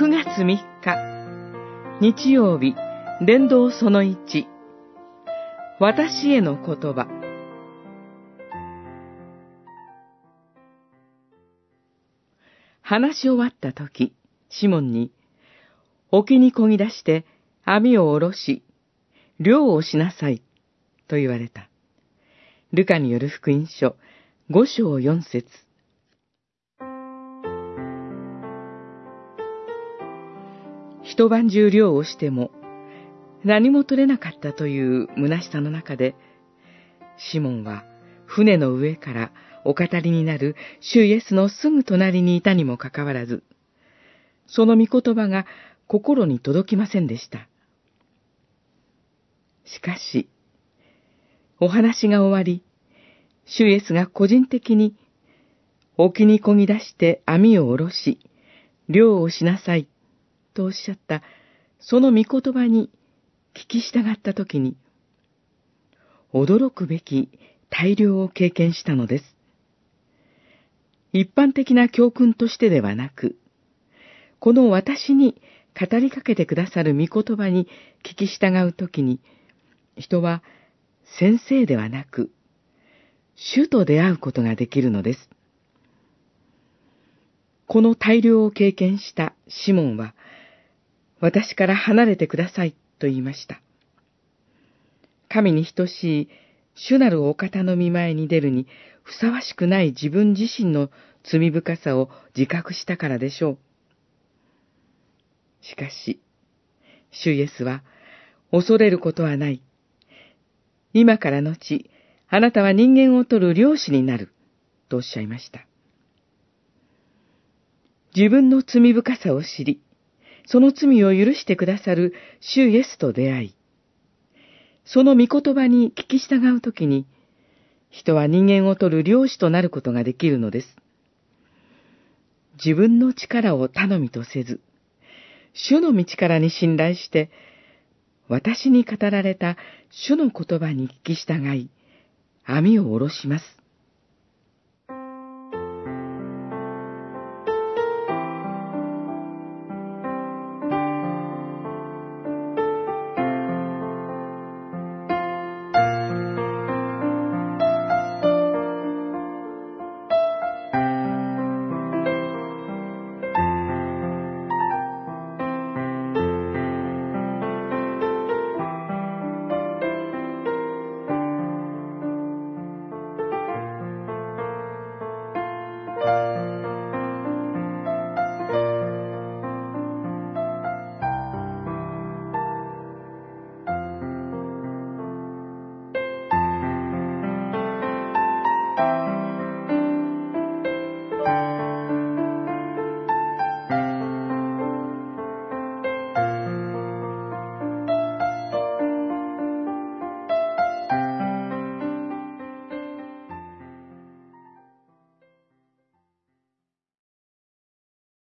9月3日。日曜日伝道その1私への言葉。話し終わった時、シモンに、沖に漕ぎ出して網を下ろし、漁をしなさい、と言われた。ルカによる福音書、五章四節。一晩中漁をしても何も取れなかったという虚しさの中で、シモンは船の上からお語りになる主イエスのすぐ隣にいたにもかかわらず、その御言葉が心に届きませんでした。しかし、お話が終わり、主イエスが個人的に沖に漕ぎ出して網を下ろし、漁をしなさい、とおっしゃったその御言葉に聞き従ったときに、驚くべき大量を経験したのです。一般的な教訓としてではなく、この私に語りかけてくださる御言葉に聞き従うときに、人は先生ではなく、主と出会うことができるのです。この大量を経験したシモンは、私から離れてくださいと言いました。神に等しい主なるお方の見前に出るにふさわしくない自分自身の罪深さを自覚したからでしょう。しかし、主イエスは、恐れることはない。今から後、あなたは人間を取る漁師になる、とおっしゃいました。自分の罪深さを知り、その罪を許してくださる主イエスと出会い、その御言葉に聞き従うときに、人は人間を取る漁師となることができるのです。自分の力を頼みとせず、主の道からに信頼して、私に語られた主の言葉に聞き従い、網を下ろします。